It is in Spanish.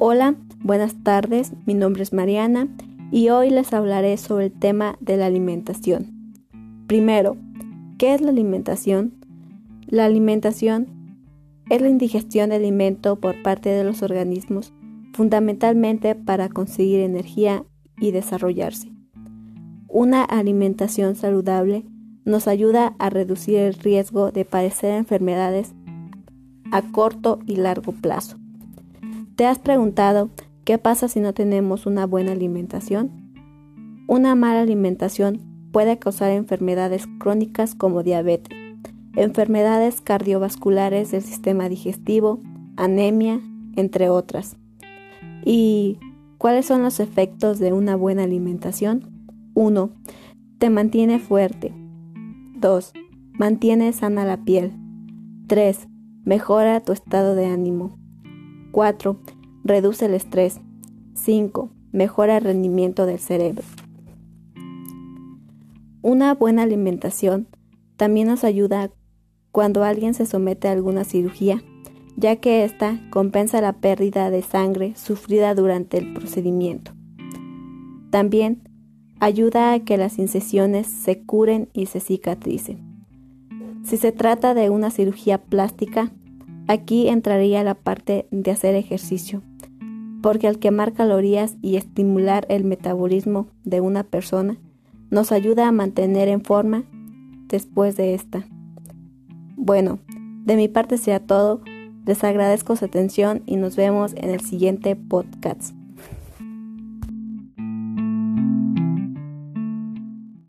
Hola, buenas tardes, mi nombre es Mariana y hoy les hablaré sobre el tema de la alimentación. Primero, ¿qué es la alimentación? La alimentación es la indigestión de alimento por parte de los organismos, fundamentalmente para conseguir energía y desarrollarse. Una alimentación saludable nos ayuda a reducir el riesgo de padecer enfermedades a corto y largo plazo. ¿Te has preguntado qué pasa si no tenemos una buena alimentación? Una mala alimentación puede causar enfermedades crónicas como diabetes, enfermedades cardiovasculares del sistema digestivo, anemia, entre otras. ¿Y cuáles son los efectos de una buena alimentación? 1. Te mantiene fuerte. 2. Mantiene sana la piel. 3. Mejora tu estado de ánimo. 4. Reduce el estrés. 5. Mejora el rendimiento del cerebro. Una buena alimentación también nos ayuda cuando alguien se somete a alguna cirugía, ya que ésta compensa la pérdida de sangre sufrida durante el procedimiento. También ayuda a que las incisiones se curen y se cicatricen. Si se trata de una cirugía plástica, Aquí entraría la parte de hacer ejercicio, porque al quemar calorías y estimular el metabolismo de una persona, nos ayuda a mantener en forma después de esta. Bueno, de mi parte sea todo, les agradezco su atención y nos vemos en el siguiente podcast.